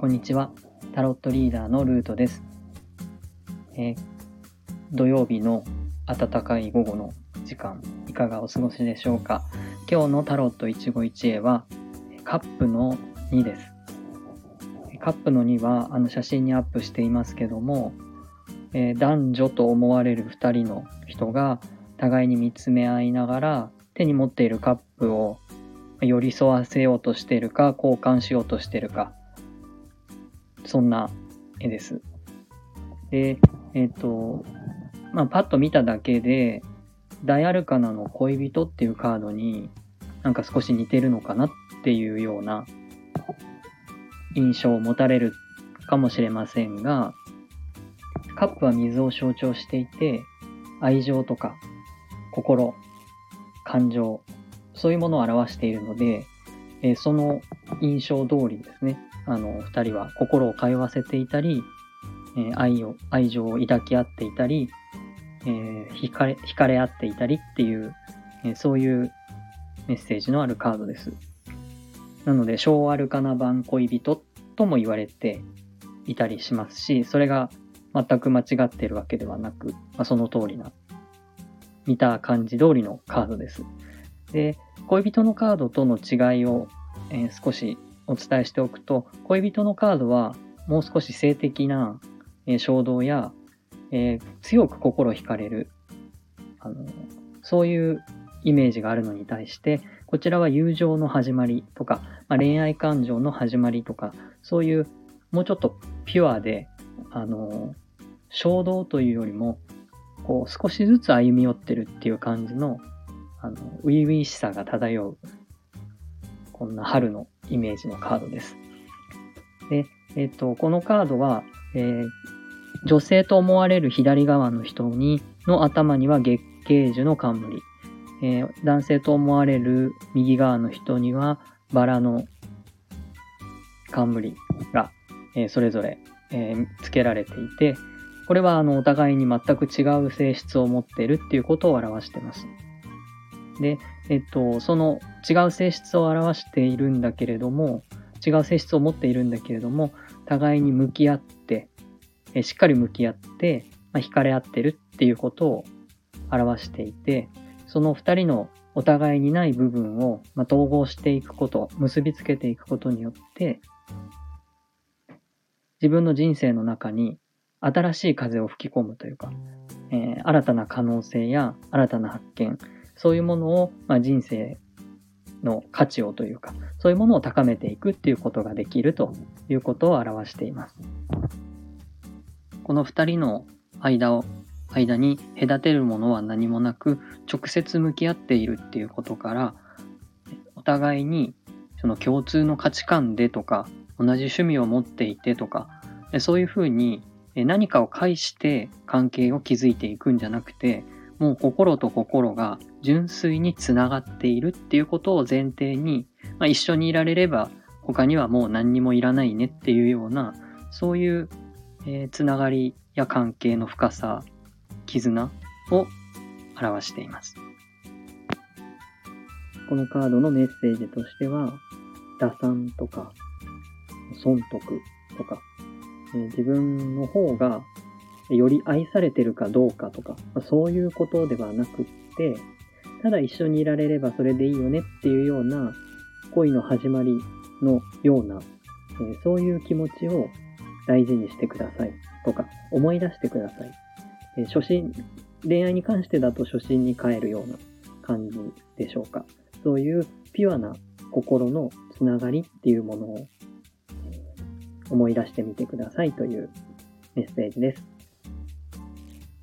こんにちは。タロットリーダーのルートです。え、土曜日の暖かい午後の時間、いかがお過ごしでしょうか。今日のタロット一期一会は、カップの2です。カップの2は、あの写真にアップしていますけども、え、男女と思われる2人の人が互いに見つめ合いながら手に持っているカップを寄り添わせようとしているか交換しようとしているかそんな絵です。で、えっ、ー、と、まあ、パッと見ただけで、大アルカナの恋人っていうカードになんか少し似てるのかなっていうような印象を持たれるかもしれませんが、カップは水を象徴していて、愛情とか心、感情、そういうものを表しているので、えー、その印象通りですね、あの、二人は心を通わせていたり、えー、愛を、愛情を抱き合っていたり、えー、惹かれ、惹かれ合っていたりっていう、えー、そういうメッセージのあるカードです。なので、小アルカナ版恋人とも言われていたりしますし、それが全く間違ってるわけではなく、まあ、その通りな、見た感じ通りのカードです。で、恋人のカードとの違いを、えー、少しお伝えしておくと、恋人のカードはもう少し性的な、衝動や、えー、強く心惹かれる、あの、そういうイメージがあるのに対して、こちらは友情の始まりとか、まあ、恋愛感情の始まりとか、そういうもうちょっとピュアで、あの、衝動というよりも、こう少しずつ歩み寄ってるっていう感じのあの、初々しさが漂う、こんな春のイメージのカードです。で、えっ、と、このカードは、えー、女性と思われる左側の人に、の頭には月桂樹の冠。えー、男性と思われる右側の人には、バラの冠が、えー、それぞれ、えー、付けられていて、これはあのお互いに全く違う性質を持っているっていうことを表しています。で、えっと、その違う性質を表しているんだけれども、違う性質を持っているんだけれども、互いに向き合って、えしっかり向き合って、まあ、惹かれ合ってるっていうことを表していて、その二人のお互いにない部分を、まあ、統合していくこと、結びつけていくことによって、自分の人生の中に新しい風を吹き込むというか、えー、新たな可能性や新たな発見、そういうものを、まあ、人生の価値をというか、そういうものを高めていくっていうことができるということを表しています。この二人の間を、間に隔てるものは何もなく、直接向き合っているっていうことから、お互いにその共通の価値観でとか、同じ趣味を持っていてとか、そういうふうに何かを介して関係を築いていくんじゃなくて、もう心と心が純粋につながっているっていうことを前提に、まあ、一緒にいられれば他にはもう何にもいらないねっていうようなそういう、えー、つながりや関係の深さ絆を表しています。このカードのメッセージとしては打算とか損得とか、えー、自分の方がより愛されてるかどうかとか、まあ、そういうことではなくって、ただ一緒にいられればそれでいいよねっていうような恋の始まりのような、えー、そういう気持ちを大事にしてくださいとか思い出してください。えー、初心、恋愛に関してだと初心に帰るような感じでしょうか。そういうピュアな心のつながりっていうものを思い出してみてくださいというメッセージです。